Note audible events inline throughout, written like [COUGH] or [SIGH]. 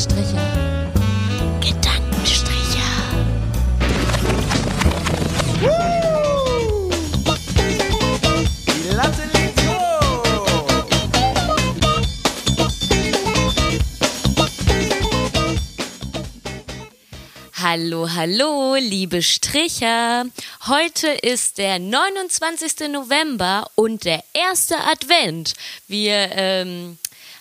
Gedankenstriche. Gedankenstriche. Die Latte liegt hoch. Hallo, hallo, liebe Stricher. Heute ist der 29. November und der erste Advent. Wir ähm,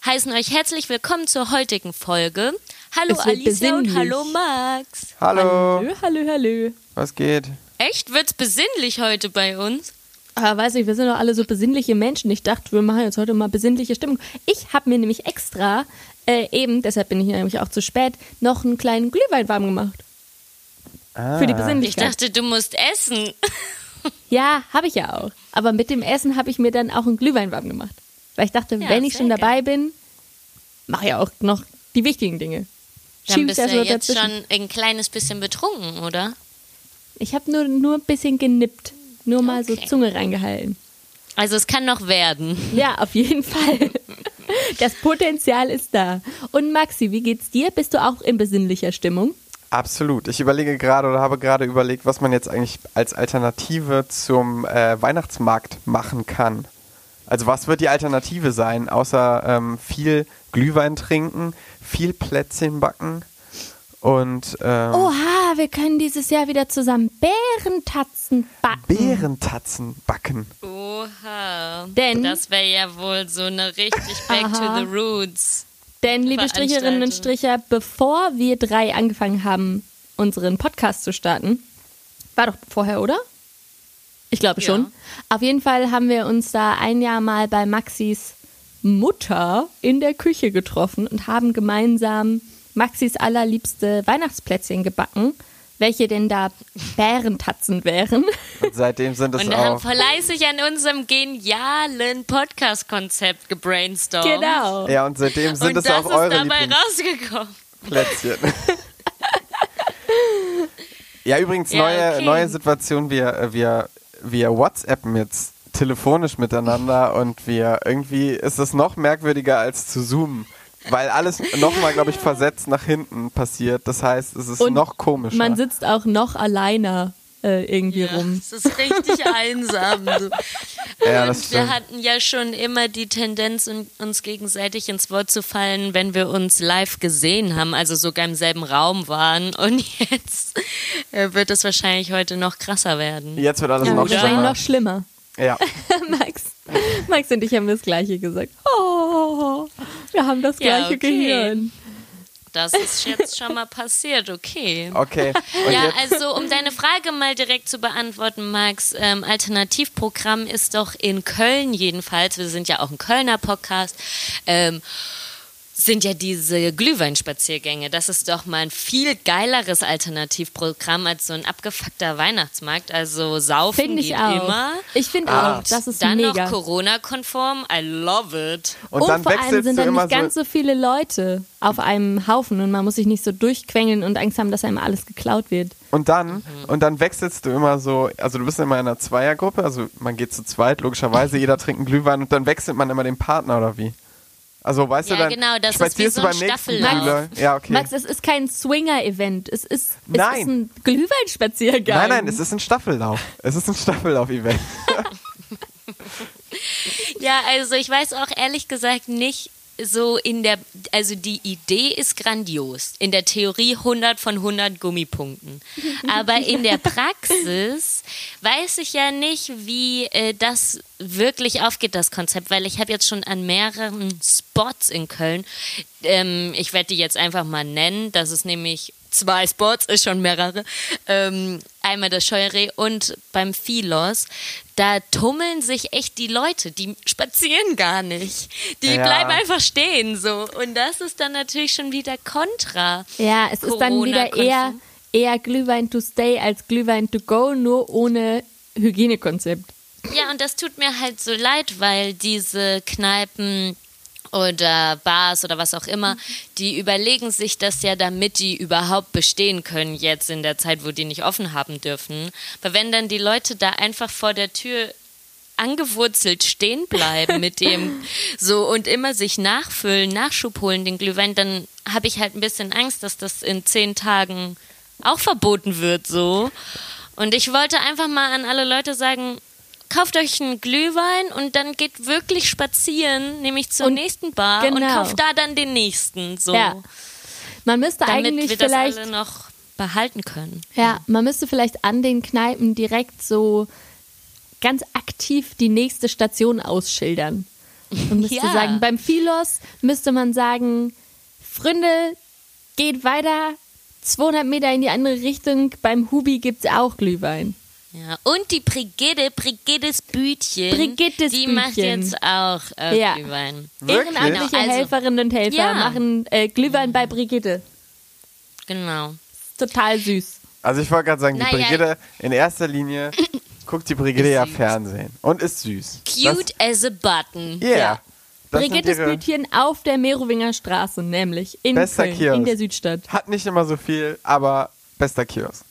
heißen euch herzlich willkommen zur heutigen Folge. Hallo Alicia und hallo Max. Hallo. Hallo, hallo, hallo. Was geht? Echt? Wird's besinnlich heute bei uns? Aber weiß ich, wir sind doch alle so besinnliche Menschen. Ich dachte, wir machen jetzt heute mal besinnliche Stimmung. Ich habe mir nämlich extra äh, eben, deshalb bin ich nämlich auch zu spät, noch einen kleinen Glühwein warm gemacht. Für die Ah. Ich Besinnlichkeit. dachte, du musst essen. ja, habe ich ja auch. Aber mit dem Essen habe ich mir dann auch einen Glühwein warm gemacht. Weil ich dachte, Ja, wenn ich schon dabei bin, mache ich auch noch die wichtigen Dinge. Dann bist du so jetzt dazwischen. schon ein kleines bisschen betrunken, oder? Ich habe nur, nur ein bisschen genippt. Nur mal so Okay. Zunge reingehalten. Also es kann noch werden. Ja, auf jeden Fall. [LAUGHS] Das Potenzial ist da. Und Maxi, wie geht's dir? Bist du auch in besinnlicher Stimmung? Absolut. Ich überlege gerade oder habe gerade überlegt, was man jetzt eigentlich als Alternative zum äh, Weihnachtsmarkt machen kann. Also was wird die Alternative sein, außer ähm, viel Glühwein trinken, viel Plätzchen backen und ähm, Oha, wir können dieses Jahr wieder zusammen Bärentatzen backen. Beerentatzen backen. Oha. Denn- das wäre ja wohl so eine richtig Back Aha. to the Roots. Denn, liebe Stricherinnen und Stricher, bevor wir drei angefangen haben, unseren Podcast zu starten, war doch vorher, oder? Ich glaube Ja. schon. Auf jeden Fall haben wir uns da ein Jahr mal bei Maxis Mutter in der Küche getroffen und haben gemeinsam Maxis allerliebste Weihnachtsplätzchen gebacken, welche denn da Bärentatzen wären. Und seitdem sind es Und haben auch. fleißig an unserem genialen Podcast-Konzept gebrainstormt. genau. Ja, und seitdem sind Und es das auch ist eure dabei Lieblingsplätzchen. rausgekommen. [LAUGHS] ja, übrigens, Ja, neue, okay. neue Situation. Wir, äh, wir, wir WhatsAppen jetzt telefonisch miteinander und wir irgendwie ist es noch merkwürdiger als zu zoomen. Weil alles nochmal, glaube ich, versetzt nach hinten passiert. Das heißt, es ist Und noch komischer. Man sitzt auch noch alleiner äh, irgendwie Ja, rum. es ist richtig [LAUGHS] einsam. So. ja, das Und wir hatten ja schon immer die Tendenz, un- uns gegenseitig ins Wort zu fallen, wenn wir uns live gesehen haben, also sogar im selben Raum waren. Und jetzt äh, wird es wahrscheinlich heute noch krasser werden. Jetzt wird alles Ja, noch das schlimmer. noch schlimmer. Ja. [LAUGHS] Max, Max und ich haben das Gleiche gesagt. Oh, wir haben das Ja, gleiche okay. Gehirn. Das ist jetzt schon mal passiert, okay. Okay. Ja, also um deine Frage mal direkt zu beantworten, Max, ähm, Alternativprogramm ist doch in Köln jedenfalls, wir sind ja auch ein Kölner Podcast, ähm, sind ja diese Glühweinspaziergänge. Das ist doch mal ein viel geileres Alternativprogramm als so ein abgefuckter Weihnachtsmarkt. Also saufen Finde ich geht auch. immer. Ich finde Ah. auch, das ist Dann mega. noch Corona-konform. I love it. und, dann vor allem sind dann nicht ganz so. so viele Leute auf einem Haufen und man muss sich nicht so durchquengeln und Angst haben, dass einem alles geklaut wird. Und dann, Mhm. und dann wechselst du immer so, also du bist immer in einer Zweiergruppe, also man geht zu zweit, logischerweise, jeder trinkt einen Glühwein und dann wechselt man immer den Partner oder wie? Also weißt Ja, du dann, genau, das ist spazierst wie du so ein beim nächsten. Glühwein? Ja, okay. Max, es ist kein Swinger-Event. Es ist, es Nein. ist ein Glühweinspaziergang. nein, nein, es ist ein Staffellauf. Es ist ein Staffellauf-Event. [LAUGHS] Ja, also ich weiß auch ehrlich gesagt nicht so in der, also die Idee ist grandios. In der Theorie 100 von 100 Gummipunkten. [LAUGHS] Aber in der Praxis weiß ich ja nicht, wie äh, das wirklich aufgeht, das Konzept, weil ich habe jetzt schon an mehreren Spots in Köln, ähm, ich werde die jetzt einfach mal nennen, das ist nämlich zwei Spots, ist schon mehrere. Ähm, einmal das Scheureh und beim Philos. Da tummeln sich echt die Leute, die spazieren gar nicht. Die Ja. bleiben einfach stehen so. Und das ist dann natürlich schon wieder kontra. Ja, es ist dann wieder eher, eher Glühwein to stay als Glühwein to go, nur ohne Hygienekonzept. Ja, und das tut mir halt so leid, weil diese Kneipen oder Bars oder was auch immer, die überlegen sich das ja, damit die überhaupt bestehen können jetzt in der Zeit, wo die nicht offen haben dürfen. Aber wenn dann die Leute da einfach vor der Tür angewurzelt stehen bleiben mit dem [LAUGHS] so und immer sich nachfüllen, Nachschub holen, den Glühwein, dann habe ich halt ein bisschen Angst, dass das in zehn Tagen auch verboten wird so. Und ich wollte einfach mal an alle Leute sagen, kauft euch einen Glühwein und dann geht wirklich spazieren, nämlich zur Und nächsten Bar und genau. kauft da dann den nächsten. So. Ja. Man müsste Damit eigentlich wir das vielleicht alle noch behalten können. Ja, man müsste vielleicht an den Kneipen direkt so ganz aktiv die nächste Station ausschildern. Und müsste Ja. sagen, beim Philos müsste man sagen, Freunde, geht weiter, 200 Meter in die andere Richtung, beim Hubi gibt's auch Glühwein. Ja. Und die Brigitte, Brigitte's Bütchen, Brigittes die macht Bütchen. jetzt auch äh, Ja. Glühwein. Wirklich? Ehrenamtliche Genau, also- Helferinnen und Helfer Ja. machen äh, Glühwein bei Brigitte. Genau. Total süß. Also ich wollte gerade sagen, die Naja. Brigitte, in erster Linie [COUGHS] guckt die Brigitte ja. Fernsehen und ist süß. Cute as a button. Das, yeah. Ja. Das Brigittes ihre- Bütchen auf der Merowinger Straße, nämlich in Bester Köln, Kiosk. in der Südstadt. Hat nicht immer so viel, aber bester Kiosk.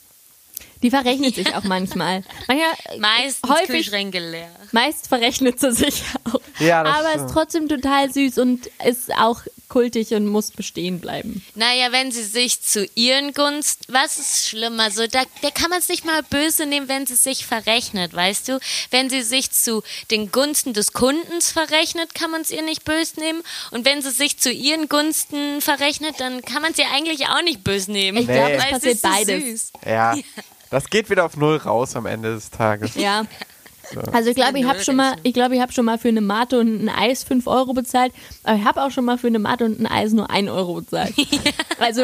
Die verrechnet sich auch manchmal. Manchmal, äh, Meistens häufig, Kühlschränke leer. meist verrechnet sie sich auch. Ja, das Aber ist trotzdem total süß und ist auch kultig und muss bestehen bleiben. Naja, wenn sie sich zu ihren Gunst, was ist schlimmer? So, da, da kann man es nicht mal böse nehmen, wenn sie sich verrechnet, weißt du? Wenn sie sich zu den Gunsten des Kundens verrechnet, kann man es ihr nicht böse nehmen. Und wenn sie sich zu ihren Gunsten verrechnet, dann kann man es ihr eigentlich auch nicht böse nehmen. Ich glaube, es Weil passiert ist so beides. süß. Ja. [LAUGHS] Das geht wieder auf Null raus am Ende des Tages. Ja. Also ich glaube, ich habe schon mal, ich glaube, ich habe schon mal für eine Mate und ein Eis 5 Euro bezahlt, aber ich habe auch schon mal für eine Mate und ein Eis nur 1 Euro bezahlt. [LAUGHS] Also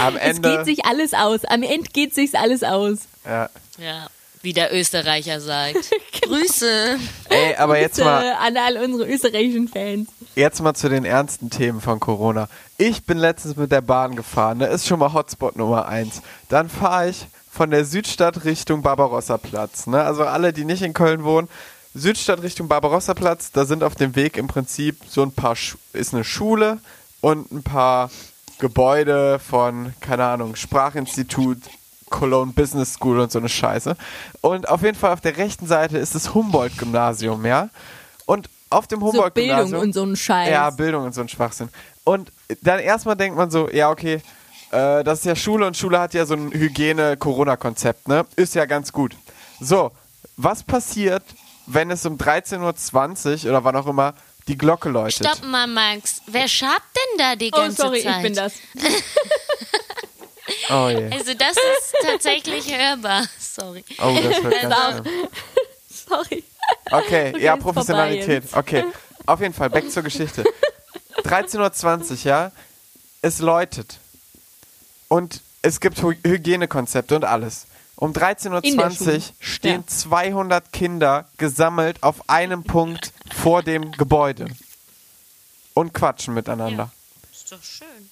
Am [LAUGHS] es Ende. geht sich alles aus. Am Ende geht sich alles aus. ja. Ja, wie der Österreicher sagt. [LAUGHS] Grüße. Ey, aber jetzt mal, an alle unsere österreichischen Fans. jetzt mal zu den ernsten Themen von Corona. Ich bin letztens mit der Bahn gefahren. Da ist schon mal Hotspot Nummer eins. Dann fahre ich von der Südstadt Richtung Barbarossa-Platz. Ne? Also alle, die nicht in Köln wohnen, Südstadt Richtung Barbarossa-Platz, da sind auf dem Weg im Prinzip so ein paar, Schu ist eine Schule und ein paar Gebäude von, keine Ahnung, Sprachinstitut, Cologne Business School und so eine Scheiße. Und auf jeden Fall auf der rechten Seite ist das Humboldt-Gymnasium, ja? Und auf dem So Humboldt-Gymnasium... Bildung und so ein Scheiß. Ja, Bildung und so ein Schwachsinn. Und dann erstmal denkt man so, ja, okay, äh, das ist ja Schule und Schule hat ja so ein Hygiene-Corona-Konzept, ne? Ist ja ganz gut. So, was passiert, wenn es um 13.20 Uhr oder wann auch immer die Glocke läutet? Stopp mal, Max. Wer schabt denn da die oh, ganze sorry, Zeit? ich bin das. [LAUGHS] Oh je. Also das ist tatsächlich hörbar. [LAUGHS] Sorry. Oh, das wird ganz auch. schlimm. [LAUGHS] Sorry. Okay, Okay, ja, Professionalität. Okay, auf jeden Fall, back zur Geschichte. 13.20 Uhr, ja, es läutet. Und es gibt Hy Hygienekonzepte und alles. Um In der 13.20 Schule. Uhr stehen Ja. 200 Kinder gesammelt auf einem Punkt vor dem Gebäude. Und quatschen miteinander. Ist doch schön.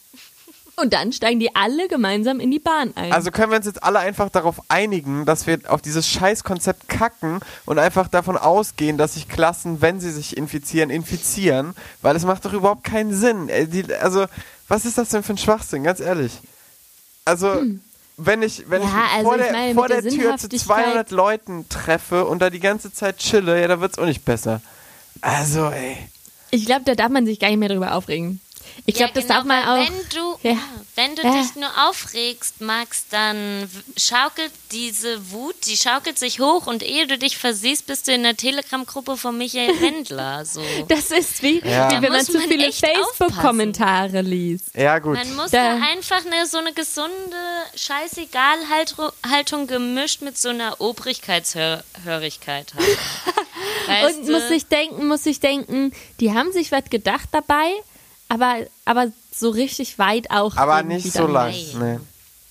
Und dann steigen die alle gemeinsam in die Bahn ein. Also können wir uns jetzt alle einfach darauf einigen, dass wir auf dieses Scheißkonzept kacken und einfach davon ausgehen, dass sich Klassen, wenn sie sich infizieren, infizieren, weil es macht doch überhaupt keinen Sinn. Äh, also, was ist das denn für ein Schwachsinn, ganz ehrlich? Also, wenn ich, wenn Hm. Ja, ich also vor ich der, meine, vor der der Tür zu Sinnhaftigkeit- 200 Leuten treffe und da die ganze Zeit chille, ja, da wird's auch nicht besser. Also, ey. ich glaube, da darf man sich gar nicht mehr drüber aufregen. Ich glaube, das darf man weil auch. Wenn du, Ja. ja. wenn du Ja. dich nur aufregst, Max, dann schaukelt diese Wut, die schaukelt sich hoch und ehe du dich versiehst, bist du in der Telegram-Gruppe von Michael [LAUGHS] Wendler. So. Das ist wie, Ja. wie wenn man zu man viele Facebook-Kommentare liest. Ja, gut. Man muss Da- da einfach eine, so eine gesunde Scheißegal-Haltung gemischt mit so einer Obrigkeitshörigkeit haben. [LAUGHS] Weißt Und du? muss sich denken, muss sich denken, die haben sich was gedacht dabei, aber, aber so richtig weit auch. Aber nicht so lang. Nee.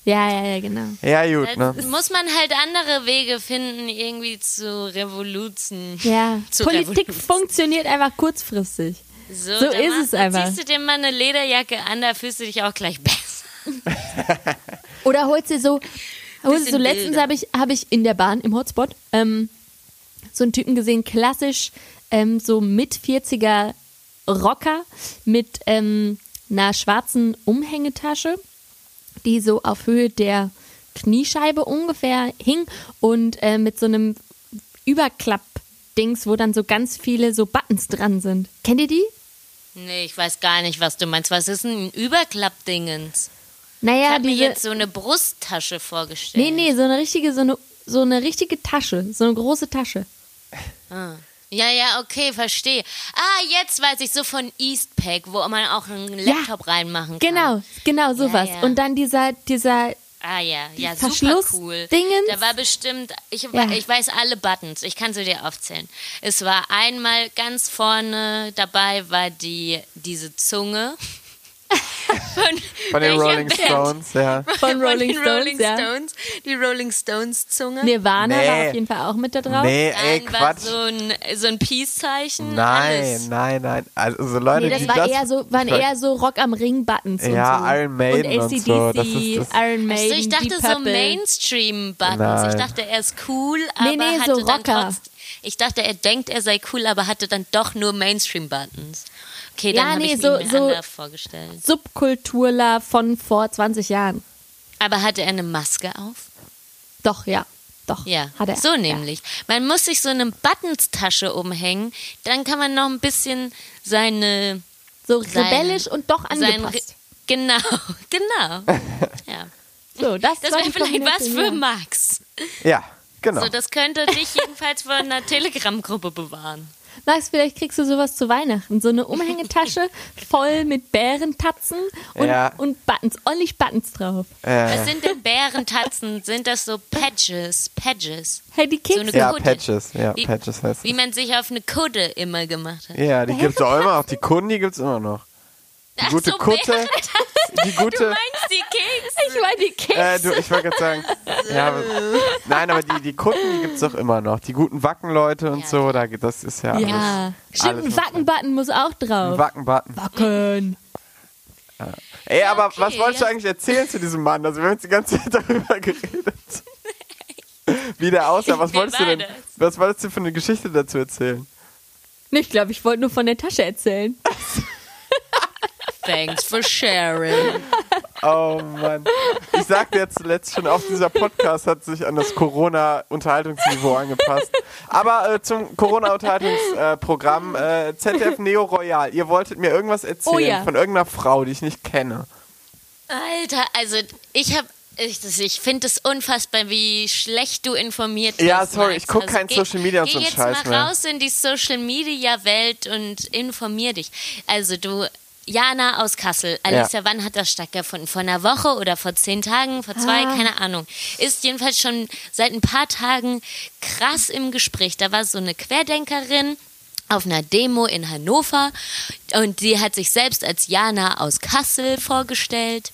Ja, ja, ja, genau. Ja, gut, Da ne? muss man halt andere Wege finden, irgendwie zu Revoluzen. Ja, [LAUGHS] Zu Politik Revolution. funktioniert einfach kurzfristig. So da ist machst es einfach. Ziehst du dir mal eine Lederjacke an, da fühlst du dich auch gleich [LAUGHS] besser. Oder holst dir so, holst dir so letztens habe ich, hab ich in der Bahn im Hotspot ähm, so einen Typen gesehen, klassisch ähm, so mit 40er Rocker mit ähm, einer schwarzen Umhängetasche, die so auf Höhe der Kniescheibe ungefähr hing und äh, mit so einem Überklapp-Dings, wo dann so ganz viele so Buttons dran sind. Kennt ihr die? Nee, ich weiß gar nicht, was du meinst. Was ist denn ein Überklappdingens? Ich Naja, habe mir jetzt so eine Brusttasche vorgestellt. Nee, nee, so eine richtige, so eine, so eine richtige Tasche. So eine große Tasche. Ja, ja, okay, verstehe. Ah, jetzt weiß ich so von Eastpack, wo man auch einen Laptop reinmachen kann. Genau, genau sowas. ja. Und dann dieser, dieser, Ah ja, ja, super cool. Dingens. Da war bestimmt, ich, Ja. ich weiß alle Buttons, ich kann sie dir aufzählen. Es war einmal ganz vorne dabei war die diese Zunge. Von, Von den Rolling Band? Stones, ja. Von Rolling den Stones, Rolling ja. Stones, die Rolling Stones Zunge. Nirvana war Nee. auf jeden Fall auch mit da drauf. Nee, ey, Dann war Quatsch. so ein, so ein Peace-Zeichen. Nein, alles. nein, nein. Also so Leute, Nee, das die war das eher so, waren eher so Rock am Ring Buttons und Ja, so. Iron Maiden und und ACDC, so, das ist das- Iron Maiden, Also ich dachte Deep so. Mainstream-Buttons. Ich dachte, er ist cool, aber Nee, nee, hatte so dann Rocker. trotz, Ich dachte, er denkt, er sei cool, aber hatte dann doch nur Mainstream-Buttons. Okay, dann Ja, habe nee, ich so- ihn mir so- anders vorgestellt. Subkulturler von vor 20 Jahren. Aber hatte er eine Maske auf? Doch, ja. Doch, Ja, hat er. so nämlich. Man muss sich so eine Buttons-Tasche umhängen, dann kann man noch ein bisschen seine... So Sein- rebellisch und doch sein angepasst. genau, [LAUGHS] genau. Ja. So, das Das war wäre vielleicht was für ja. Max. Ja, genau. So, das könnte dich jedenfalls von einer Telegram-Gruppe bewahren. Max, vielleicht kriegst du sowas zu Weihnachten. So eine Umhängetasche [LAUGHS] voll mit Bärentatzen und, Ja. und Buttons, ordentlich Buttons drauf. Was sind denn Bärentatzen? Sind das so Patches? Patches? Hey, die So Kekse. eine ja, Kutte. Patches. Ja, Wie- Patches heißt Wie man sich auf eine Kudde immer gemacht hat. Ja, die gibt's auch immer noch. Die [LAUGHS] Kunden, die gibt's immer noch. Die Ach gute so, Kutte. [LAUGHS] Die Du gute. meinst die Kekse? ich meine die Kekse. Äh, du, ich wollte gerade sagen. Ja, aber, nein, aber die, die Kunden, die gibt's doch immer noch. Die guten Wackenleute und Ja. so, da, das ist ja, ja, alles. stimmt, alles ein Wackenbutton muss auch Ein drauf. Wackenbutton. Wacken. Ey, aber okay, was wolltest du ja. eigentlich erzählen zu diesem Mann? Also wir haben jetzt die ganze Zeit [LAUGHS] darüber geredet. [LAUGHS] Wie der aussah. Was wolltest du denn? Was wolltest du für eine Geschichte dazu erzählen? Nee, ich glaube, ich wollte nur von der Tasche erzählen. Thanks for sharing. Oh Mann. Ich sagte jetzt zuletzt schon, auch dieser Podcast hat sich an das Corona-Unterhaltungsniveau angepasst. Aber äh, zum Corona-Unterhaltungsprogramm äh, ZDF Neo Royal. Ihr wolltet mir irgendwas erzählen Oh ja. von irgendeiner Frau, die ich nicht kenne. Alter, also ich habe ich, ich finde es unfassbar, wie schlecht du informiert bist. Ja, sorry, Max. ich guck Also kein geh- Social Media und geh so einen jetzt Scheiß mal mehr. raus in die Social Media Welt und informier dich. Also du, Jana aus Kassel. Alicia, wann hat das stattgefunden? Vor einer Woche oder vor zehn Tagen? Vor zwei? Ah. Keine Ahnung. Ist jedenfalls schon seit ein paar Tagen krass im Gespräch. Da war so eine Querdenkerin auf einer Demo in Hannover und die hat sich selbst als Jana aus Kassel vorgestellt.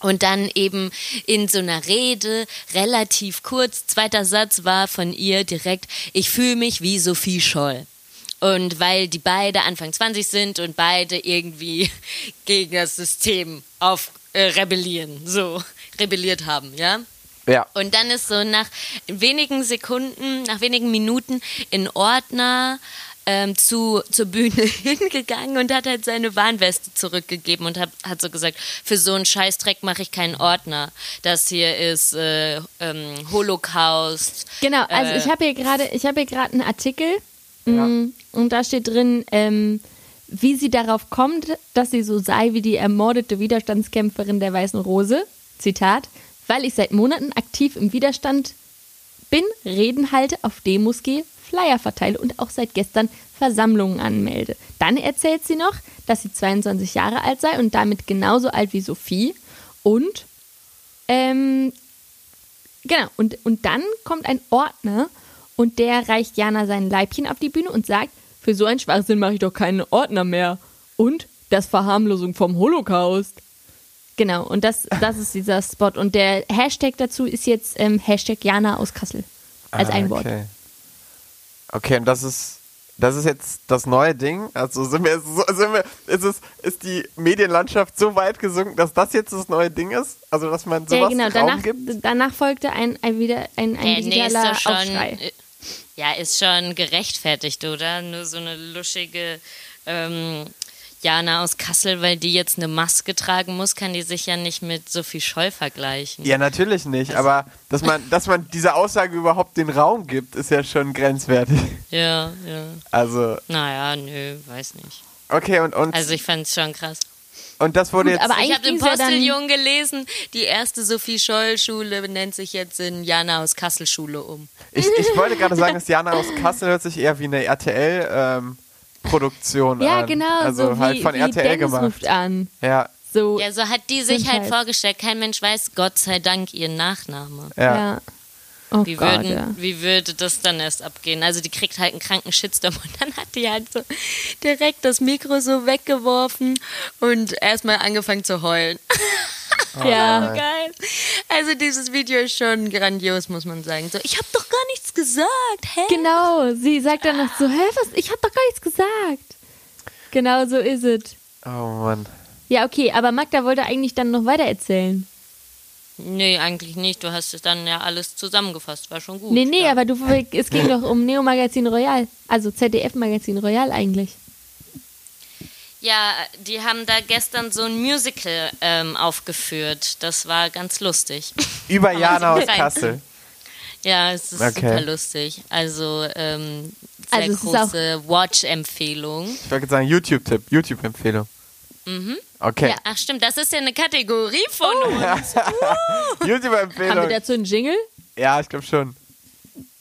Und dann eben in so einer Rede, relativ kurz, zweiter Satz war von ihr direkt, ich fühle mich wie Sophie Scholl. Und weil die beide Anfang 20 sind und beide irgendwie [LAUGHS] gegen das System auf äh, rebellieren, so [LAUGHS] rebelliert haben, ja? Ja. Und dann ist so nach wenigen Sekunden, nach wenigen Minuten ein Ordner ähm, zu, zur Bühne [LAUGHS] hingegangen und hat halt seine Warnweste zurückgegeben und hat, hat so gesagt, für so einen Scheißdreck mache ich keinen Ordner. Das hier ist äh, ähm, Holocaust. Genau, also Äh, ich habe hier gerade, ich habe hier gerade einen Artikel mm, und da steht drin, ähm, wie sie darauf kommt, dass sie so sei wie die ermordete Widerstandskämpferin der Weißen Rose. Zitat, weil ich seit Monaten aktiv im Widerstand bin, Reden halte, auf Demos gehe, Flyer verteile und auch seit gestern Versammlungen anmelde. Dann erzählt sie noch, dass sie 22 Jahre alt sei und damit genauso alt wie Sophie und ähm, Genau, und, und dann kommt ein Ordner und der reicht Jana sein Leibchen auf die Bühne und sagt, für so einen Schwachsinn mache ich doch keinen Ordner mehr. Und das Verharmlosung vom Holocaust. Genau, und das, das ist dieser Spot. Und der Hashtag dazu ist jetzt ähm, Hashtag Jana aus Kassel. Als Ah, ein Wort. Okay. Okay, und das ist, das ist jetzt das neue Ding. Also sind wir, so, sind wir, ist es, ist die Medienlandschaft so weit gesunken, dass das jetzt das neue Ding ist? Also, dass man sowas Ja, genau, Raum danach, gibt? danach folgte ein, ein, wieder, ein, ein digitaler doch schon, Aufschrei. Ja, ist schon gerechtfertigt, oder? Nur so eine luschige, ähm, Jana aus Kassel, weil die jetzt eine Maske tragen muss, kann die sich ja nicht mit Sophie Scholl vergleichen. Ja, natürlich nicht, aber dass man, dass man dieser Aussage überhaupt den Raum gibt, ist ja schon grenzwertig. Ja, ja. Also, Naja, nö, weiß nicht. okay, und, und, Also ich fand es schon krass. Und das wurde Gut, jetzt. aber Ich habe ja dann- Postillon gelesen, die erste Sophie Scholl Schule nennt sich jetzt in Jana aus Kassel Schule um. Ich, ich wollte gerade sagen, dass Jana aus Kassel hört sich eher wie eine RTL-Produktion Ja, an. genau, Also so halt wie, von wie RTL Dennis gemacht. ruft an. Ja, So, Ja, so hat die sich halt halt- vorgestellt. Kein Mensch weiß, Gott sei Dank, ihren Nachname. ja. ja. Oh Wie, Gott, würden, ja. wie würde das dann erst abgehen? Also die kriegt halt einen kranken Shitstorm [LAUGHS] und dann hat die halt so direkt das Mikro so weggeworfen und erstmal angefangen zu heulen. [LAUGHS] ja. Geil. Also dieses Video ist schon grandios, muss man sagen. So, ich habe doch gar nichts gesagt. Hä? Genau, sie sagt dann noch so, hä, was, ich hab doch gar nichts gesagt. Genau so ist es. Oh Mann. Ja, okay, aber Magda wollte eigentlich dann noch weiter erzählen. Nee, eigentlich nicht. Du hast es dann ja alles zusammengefasst. War schon gut. Nee, nee, ja. aber du, es ging doch um Neo Magazin Royal. Also ZDF Magazin Royal eigentlich. Ja, die haben da gestern so ein Musical ähm, aufgeführt. Das war ganz lustig. [LAUGHS] Über Jana aus Kassel. [LAUGHS] Ja, es ist Okay. super lustig. Also, ähm, sehr Also große Watch-Empfehlung. Ich wollte sagen, YouTube-Tipp, YouTube-Empfehlung. Mhm. Okay. Ja, ach stimmt, das ist ja eine Kategorie von Oh. uns. [LAUGHS] Haben wir dazu einen Jingle? Ja, ich glaube schon.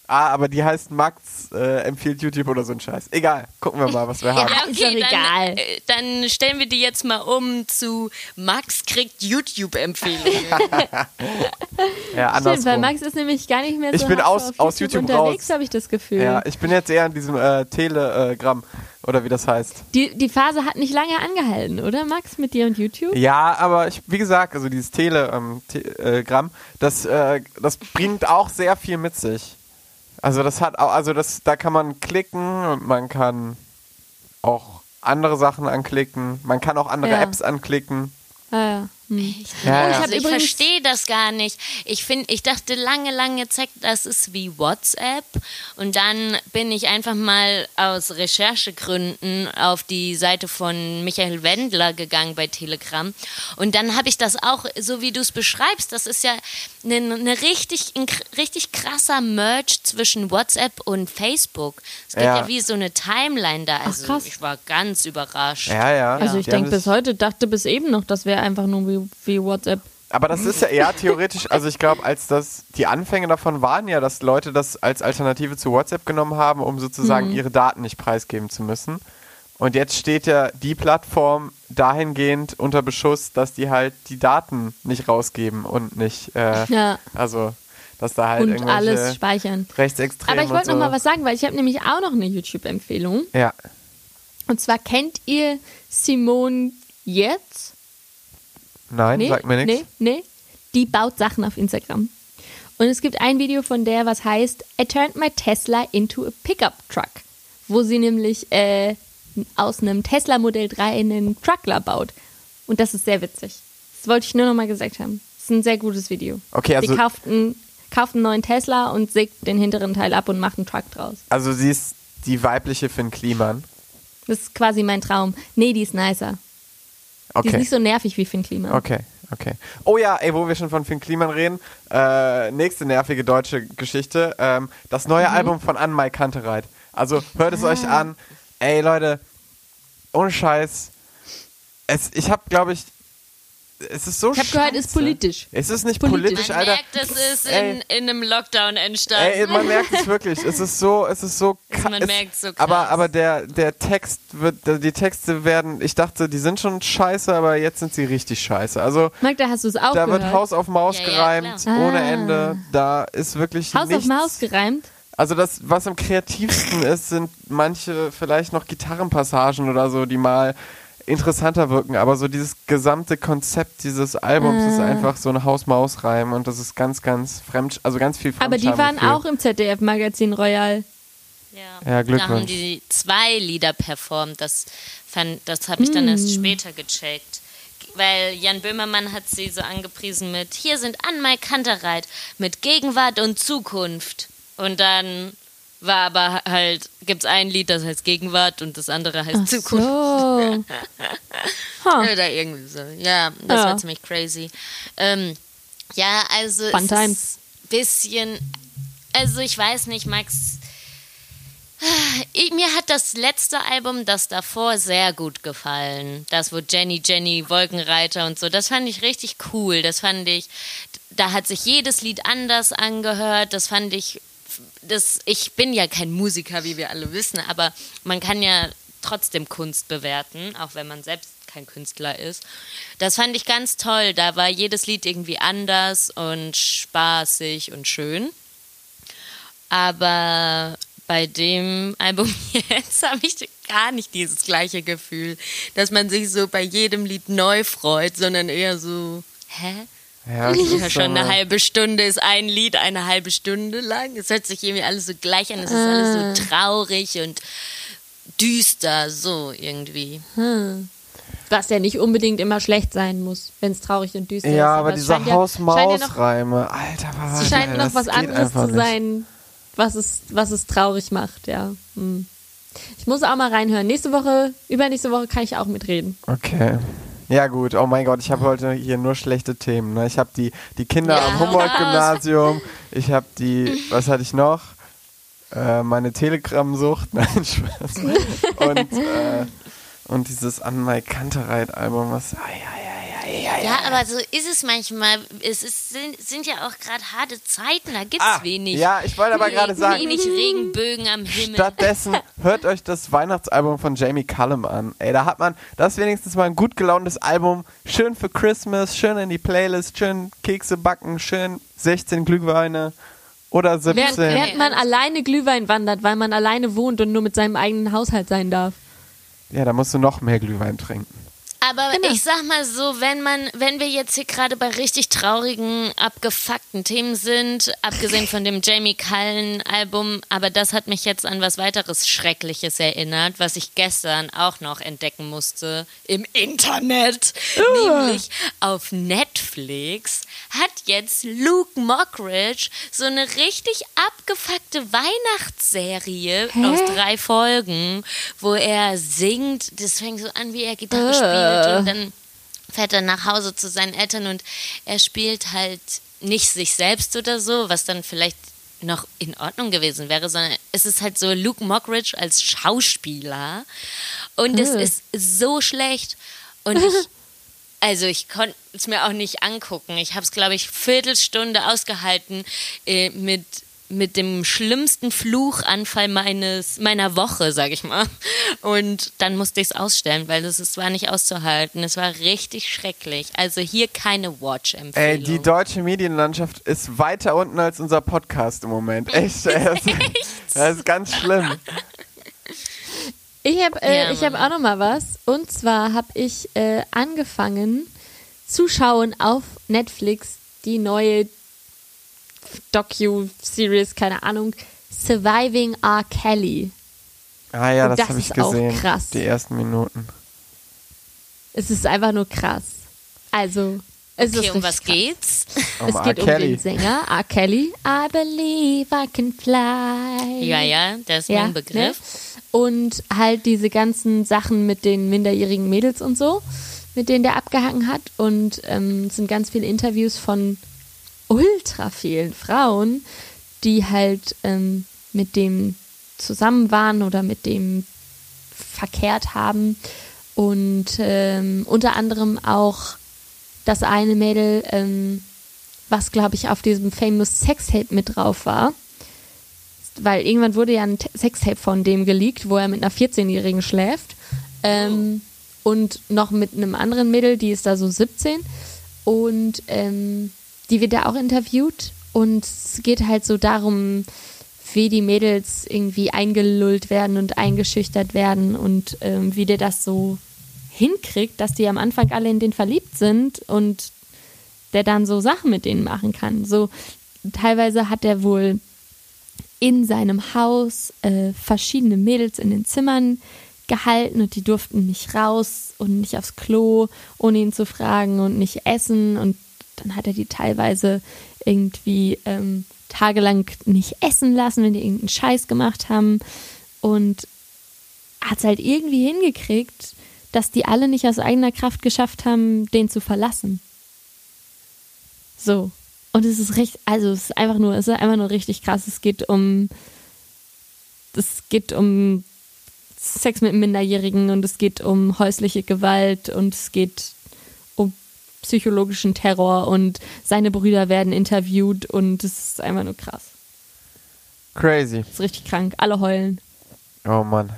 Ah, aber die heißt Max äh, empfiehlt YouTube oder so ein Scheiß. Egal, gucken wir mal, was wir [LAUGHS] haben. Ja, ist doch egal. Dann, äh, dann stellen wir die jetzt mal um zu Max kriegt YouTube-Empfehlungen. [LAUGHS] [LAUGHS] Ja, Stimmt, weil andersrum. Max ist nämlich gar nicht mehr so Ich bin aus- auf aus YouTube unterwegs, habe ich das Gefühl. Ja, ich bin jetzt eher in diesem äh, Telegramm oder wie das heißt. Die, die Phase hat nicht lange angehalten, oder Max, mit dir und YouTube? Ja, aber ich, wie gesagt, also dieses Telegramm, äh, Gramm, das, äh, das bringt auch sehr viel mit sich. Also das hat auch, also das, da kann man klicken und man kann auch andere Sachen anklicken. Man kann auch andere Ja. Apps anklicken. Ja. Ja, ich ja. hab Also ich verstehe das gar nicht. Ich finde, ich dachte lange, lange Zeit, das ist wie WhatsApp. Und dann bin ich einfach mal aus Recherchegründen auf die Seite von Michael Wendler gegangen bei Telegram. Und dann habe ich das auch, so wie du es beschreibst, das ist ja eine, eine richtig, ein richtig krasser Merge zwischen WhatsApp und Facebook. Es geht Ja. ja, wie so eine Timeline da. Also krass. ich war ganz überrascht. Ja, ja. Also ich denke bis heute, dachte bis eben noch, das wäre einfach nur wie, wie WhatsApp. Aber das ist ja eher theoretisch, also ich glaube, als das, die Anfänge davon waren ja, dass Leute das als Alternative zu WhatsApp genommen haben, um sozusagen ihre Daten nicht preisgeben zu müssen. Und jetzt steht ja die Plattform dahingehend unter Beschuss, dass die halt die Daten nicht rausgeben und nicht, äh, Ja. also, dass da halt Und irgendwelche alles speichern. Rechtsextreme Aber ich wollte so. noch mal was sagen, weil ich habe nämlich auch noch eine YouTube-Empfehlung. Ja. Und zwar kennt ihr Simone Jetzt? Nein, Nee, sagt mir nichts. nee, nee. Die baut Sachen auf Instagram. Und es gibt ein Video von der, was heißt I turned my Tesla into a pickup truck. Wo sie nämlich äh, aus einem Tesla Modell 3 einen Truckler baut. Und das ist sehr witzig. Das wollte ich nur noch mal gesagt haben. Das ist ein sehr gutes Video. Okay, also- Sie kauft einen, kauft einen neuen Tesla und sägt den hinteren Teil ab und macht einen Truck draus. Also sie ist die weibliche Finn Kliman. Das ist quasi mein Traum. Nee, die ist nicer. Die ist Okay. nicht so nervig wie Finn Kliman. Okay, okay. Oh ja, ey, wo wir schon von Finn Kliman reden, äh, nächste nervige deutsche Geschichte, ähm, das neue Mhm. Album von Anne-Mai Kantereit. Also hört es euch Ah. an. Ey, Leute, ohne Scheiß. Es, ich hab, glaube ich, es ist so Ich habe gehört, scheiße. ist politisch. Es ist nicht Politisch. politisch, Man Alter. merkt, es ist in, in einem Lockdown entstanden. Ey, man merkt es wirklich. Es ist so, es ist so. Also [LAUGHS] man es, merkt so krass. Aber, aber der, der Text wird, die Texte werden, ich dachte, die sind schon scheiße, aber jetzt sind sie richtig scheiße. Also, Magda, hast du es auch da gehört? wird Haus auf Maus Ja, ja, gereimt, ohne Ah. Ende. Da ist wirklich Haus nichts. auf Maus gereimt? Also das, was am kreativsten ist, sind manche vielleicht noch Gitarrenpassagen oder so, die mal interessanter wirken. Aber so dieses gesamte Konzept dieses Albums ist Ah. einfach so ein Haus-Maus-Reim und das ist ganz, ganz fremd, also ganz viel Aber die waren Fremdschamgefühl. auch im ZDF-Magazin Royal. Ja, Ja, Da haben Glückwunsch. die zwei Lieder performt. Das, fand- das habe ich dann Hm. erst später gecheckt. Weil Jan Böhmermann hat sie so angepriesen mit Hier sind Anmai Kantereit mit Gegenwart und Zukunft. Und dann war aber halt, gibt es ein Lied, das heißt Gegenwart und das andere heißt Ach Zukunft. so. [LAUGHS] Huh. Oder irgendwie so. Ja, das Ja. war ziemlich crazy. Ähm, ja, also Fun es times. ist ein bisschen, also ich weiß nicht, Max. Ich, mir hat das letzte Album, das davor, sehr gut gefallen. Das, wo Jenny, Jenny, Wolkenreiter und so, das fand ich richtig cool. Das fand ich, da hat sich jedes Lied anders angehört. Das fand ich, das, ich bin ja kein Musiker, wie wir alle wissen, aber man kann ja trotzdem Kunst bewerten, auch wenn man selbst kein Künstler ist. Das fand ich ganz toll. Da war jedes Lied irgendwie anders und spaßig und schön. Aber bei dem [LAUGHS] Album jetzt habe ich gar nicht dieses gleiche Gefühl, dass man sich so bei jedem Lied neu freut, sondern eher so, hä? Ja, Ja, schon so eine halbe Stunde ist ein Lied eine halbe Stunde lang. Es hört sich irgendwie alles so gleich an. Es ist alles so traurig und düster, so irgendwie. Was ja nicht unbedingt immer schlecht sein muss, wenn es traurig und düster ist. Ja, aber es diese scheint ja- scheint ja noch- Haus-Maus-Reime, Alter, was Es scheint noch was anderes zu nicht. sein, was es, was es traurig macht, ja. Hm. Ich muss auch mal reinhören. Nächste Woche, übernächste Woche kann ich auch mitreden. Okay. Ja gut, oh mein Gott, ich habe heute hier nur schlechte Themen. Ne? Ich habe die, die Kinder Ja, am Humboldt-Gymnasium, ich habe die, was hatte ich noch? Äh, meine Telegram-Sucht, [LAUGHS] nein, Spaß. Und, äh, und dieses An My Kantereit-Album, was, ai, ai, ai, ai, Ja, aber so ist es manchmal. Es ist, sind, sind ja auch gerade harte Zeiten. Da gibt es Ah, wenig. ja, ich wollte aber gerade sagen- Wenig Regenbögen am Himmel. Stattdessen [LAUGHS] hört euch das Weihnachtsalbum von Jamie Cullum an. Ey, da hat man, das ist wenigstens mal ein gut gelauntes Album. Schön für Christmas, schön in die Playlist, schön Kekse backen, schön 16 Glühweine oder 17. Während, während man alleine Glühwein wandert, weil man alleine wohnt und nur mit seinem eigenen Haushalt sein darf. ja, da musst du noch mehr Glühwein trinken. Aber Genau. ich sag mal so, wenn man, wenn wir jetzt hier gerade bei richtig traurigen, abgefuckten Themen sind, abgesehen von dem Jamie Cullen Album, aber das hat mich jetzt an was weiteres Schreckliches erinnert, was ich gestern auch noch entdecken musste im Internet, nämlich auf Netflix hat jetzt Luke Mockridge so eine richtig abgefuckte Weihnachtsserie aus drei Folgen, wo er singt. Das fängt so an, wie er Gitarre spielt und dann fährt er nach Hause zu seinen Eltern und er spielt halt nicht sich selbst oder so, was dann vielleicht noch in Ordnung gewesen wäre, sondern es ist halt so Luke Mockridge als Schauspieler und es Äh. ist so schlecht und ich [LAUGHS] also ich konnte es mir auch nicht angucken. Ich habe es, glaube ich, Viertelstunde ausgehalten äh, mit mit dem schlimmsten Fluchanfall meines meiner Woche, sag ich mal. Und dann musste ich es ausstellen, weil es es war nicht auszuhalten. Es war richtig schrecklich. Also hier keine Watch-Empfehlung. Ey, die deutsche Medienlandschaft ist weiter unten als unser Podcast im Moment. [LAUGHS] Echt, das, [LAUGHS] das ist ganz schlimm. Ich habe äh, Ja, ich hab auch noch mal was. Und zwar habe ich äh, angefangen zu schauen auf Netflix die neue Docu-Series, keine Ahnung, Surviving R. Kelly. Ah ja, Und das, das habe ich ist auch gesehen. krass. Die ersten Minuten. Es ist einfach nur krass. Also, es okay, ist um was krass. geht's? Um Es R. geht um Kelly. den Sänger R. Kelly. I believe I can fly. Ja, ja, das ist mein Begriff. Ne? Und halt diese ganzen Sachen mit den minderjährigen Mädels und so, mit denen der abgehangen hat. Und ähm, es sind ganz viele Interviews von ultra vielen Frauen, die halt ähm, mit dem zusammen waren oder mit dem verkehrt haben. Und ähm, unter anderem auch das eine Mädel, ähm, was glaube ich auf diesem Famous Sextape mit drauf war weil irgendwann wurde ja ein Sextape von dem geleakt, wo er mit einer 14-Jährigen schläft. Ähm, und noch mit einem anderen Mädel, die ist da so 17. Und ähm, die wird da auch interviewt. Und es geht halt so darum, wie die Mädels irgendwie eingelullt werden und eingeschüchtert werden und ähm, wie der das so hinkriegt, dass die am Anfang alle in den verliebt sind und der dann so Sachen mit denen machen kann. So teilweise hat er wohl in seinem Haus äh, verschiedene Mädels in den Zimmern gehalten und die durften nicht raus und nicht aufs Klo, ohne ihn zu fragen und nicht essen und dann hat er die teilweise irgendwie ähm, tagelang nicht essen lassen, wenn die irgendeinen Scheiß gemacht haben. Und hat es halt irgendwie hingekriegt, dass die alle nicht aus eigener Kraft geschafft haben, den zu verlassen. So. Und es ist recht, also es ist einfach nur, es ist einfach nur richtig krass. Es geht um, es geht um Sex mit Minderjährigen und es geht um häusliche Gewalt und es geht psychologischen Terror und seine Brüder werden interviewt und es ist einfach nur krass. Crazy. Ist richtig krank. Alle heulen. Oh Mann.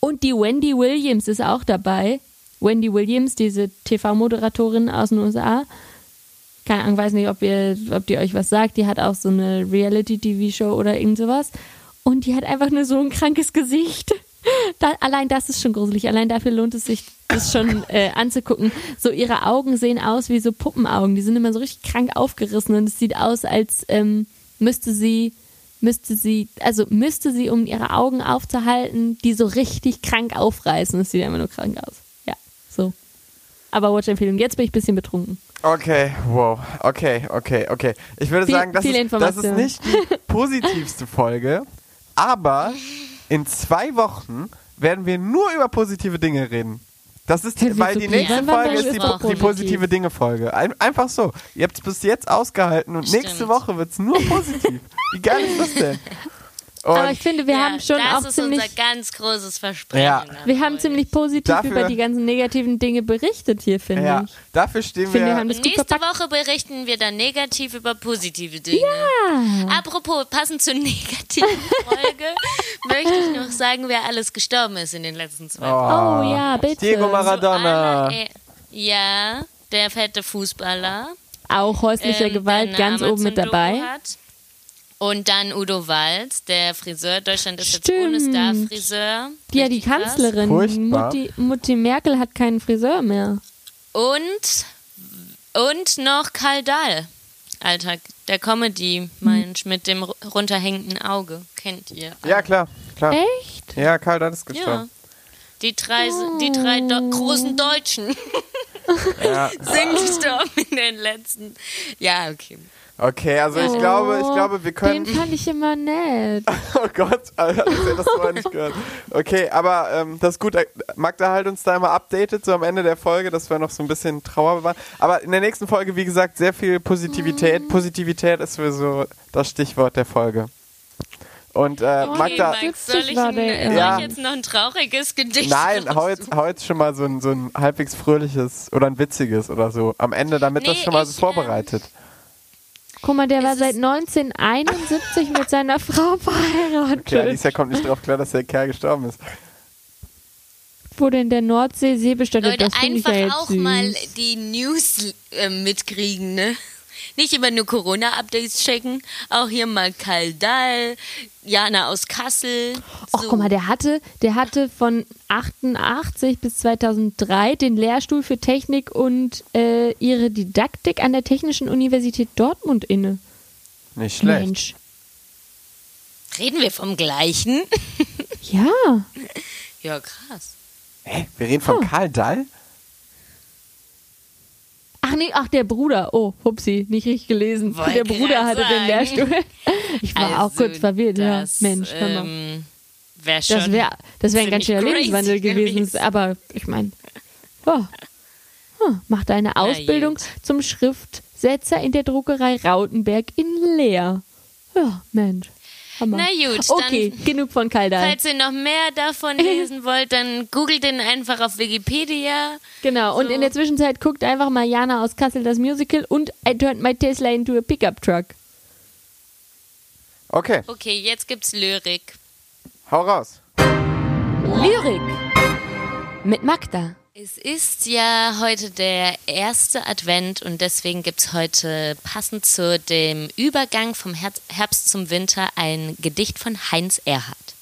Und die Wendy Williams ist auch dabei. Wendy Williams, diese TV-Moderatorin aus den USA. Keine Ahnung, weiß nicht, ob, ihr, ob die euch was sagt. Die hat auch so eine Reality-TV-Show oder irgend sowas. Und die hat einfach nur so ein krankes Gesicht. [LAUGHS] Da, allein das ist schon gruselig. Allein dafür lohnt es sich, das schon äh, anzugucken. So ihre Augen sehen aus wie so Puppenaugen. Die sind immer so richtig krank aufgerissen und es sieht aus, als ähm, müsste sie müsste sie, also müsste sie, um ihre Augen aufzuhalten, die so richtig krank aufreißen. Das sieht einfach nur krank aus. Ja, so. Aber Watch-Empfehlung. Jetzt bin ich ein bisschen betrunken. Okay, wow. Okay, okay, okay. Ich würde Viel- sagen, das ist, das ist nicht die [LAUGHS] positivste Folge, aber [LAUGHS] in zwei Wochen werden wir nur über positive Dinge reden. Das ist die, weil die nächste? Folge ist die, die positiv? positive Dinge Folge. Ein, einfach so. Ihr habt es bis jetzt ausgehalten und nächste Stimmt. Woche wird es nur positiv. Wie geil ist das denn? [LAUGHS] Und Aber ich finde, wir ja, haben schon das auch ist ziemlich, unser ganz großes Versprechen. Ja. wir haben ziemlich positiv Dafür- über die ganzen negativen Dinge berichtet hier, finde ja, ich. dafür stehen Ich finde, wir wir. das Nächste verpackt. Woche berichten wir dann negativ über positive Dinge. Apropos, passend zur [LAUGHS] negativen Folge, möchte ich noch sagen, wer alles gestorben ist in den letzten zwei Wochen. Oh ja, bitte. Diego Maradona. Aller- äh, ja, der fette Fußballer. Auch häusliche ähm, Gewalt ganz oben mit dabei. Hat. Und dann Udo Walz, der Friseur. Deutschland ist jetzt Stimmt. ohne Star-Friseur. Ja, die. Kanzlerin. Mutti, Mutti Merkel hat keinen Friseur mehr. Und, und noch Karl Dahl. Alter, der Comedy-Mensch mit dem ru- runterhängenden Auge. Kennt ihr? Ja, klar, klar. Echt? Ja, Karl, das ist Ja. gestorben. Die drei, die drei Do großen Deutschen Ja. [LAUGHS] sind gestorben in den letzten. Ja, okay. Okay, also ich glaube, ich glaube, wir können. Den fand ich immer nett. [LAUGHS] Oh Gott, [LAUGHS] Alter, ich hätte das vorher nicht gehört. Okay, aber ähm, das ist gut. Magda halt uns da immer updated, so am Ende der Folge, dass wir noch so ein bisschen Trauer bewahren. Aber in der nächsten Folge, wie gesagt, sehr viel Positivität. Positivität ist für so das Stichwort der Folge. Und äh, Okay, Magda, Max, soll ich, ein, soll ja. ich jetzt noch ein trauriges Gedicht nein, hau raus- jetzt, hau jetzt schon mal so ein, so ein halbwegs fröhliches oder ein witziges oder so am Ende, damit das Nee, schon mal so ich, ähm, vorbereitet. Guck mal, der war seit ist- 1971 mit seiner Frau [LAUGHS] verheiratet. Okay, Alicia kommt nicht drauf klar, dass der Kerl gestorben ist. Wurde in der Nordsee See bestattet. Leute, das einfach ja jetzt auch süß. mal die News äh, mitkriegen, ne? Nicht immer nur Corona-Updates checken, auch hier mal Kaldal, Jana aus Kassel. Och, so. guck mal, der hatte, der hatte von 88 bis 2003 den Lehrstuhl für Technik und äh, ihre Didaktik an der Technischen Universität Dortmund inne. Nicht schlecht. Mensch. Reden wir vom gleichen? Ja. [LAUGHS] ja, krass. Hä? Wir reden von Oh. Karl Dall? Ach nee, ach der Bruder. Oh, hupsi, nicht richtig gelesen. Wollte der Bruder hatte den sagen. Lehrstuhl. [LAUGHS] Ich war auch Also, kurz verwirrt. Ja, das, Mensch, hör mal. ähm, wär schon Das wäre das wär ein ganz schöner Lebenswandel gewesen. gewesen. Aber ich meine, oh. Hm, mach deine Ausbildung zum Schriftsetzer in der Druckerei Rautenberg in Leer. Ja, Mensch. Hammer. Na gut, Okay, dann- genug von Kaldal. Falls ihr noch mehr davon [LAUGHS] lesen wollt, dann googelt den einfach auf Wikipedia. Genau, und So. in der Zwischenzeit guckt einfach mal Jana aus Kassel das Musical und I turned my Tesla into a pickup truck. Okay, Okay, jetzt gibt's Lyrik. hau raus. Lyrik mit Magda. Es ist ja heute der erste Advent und deswegen gibt's heute passend zu dem Übergang vom Herbst zum Winter ein Gedicht von Heinz Erhardt.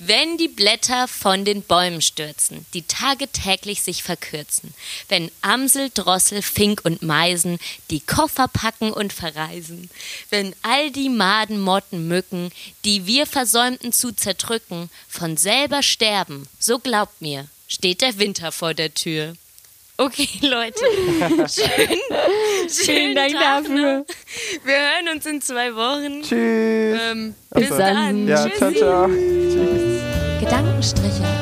Wenn die Blätter von den Bäumen stürzen, die Tage täglich sich verkürzen, wenn Amsel, Drossel, Fink und Meisen die Koffer packen und verreisen, wenn all die Maden, Motten, Mücken, die wir versäumten zu zerdrücken, von selber sterben, so glaubt mir, steht der Winter vor der Tür. Okay, [LAUGHS] Leute. Schön, [LAUGHS] Vielen Dank Tag dafür. noch. Wir hören uns in zwei Wochen. Tschüss. Ähm, Bis bis dann. dann. ja, ciao, Tschüssi. ciao. Tschüss. Gedankenstriche.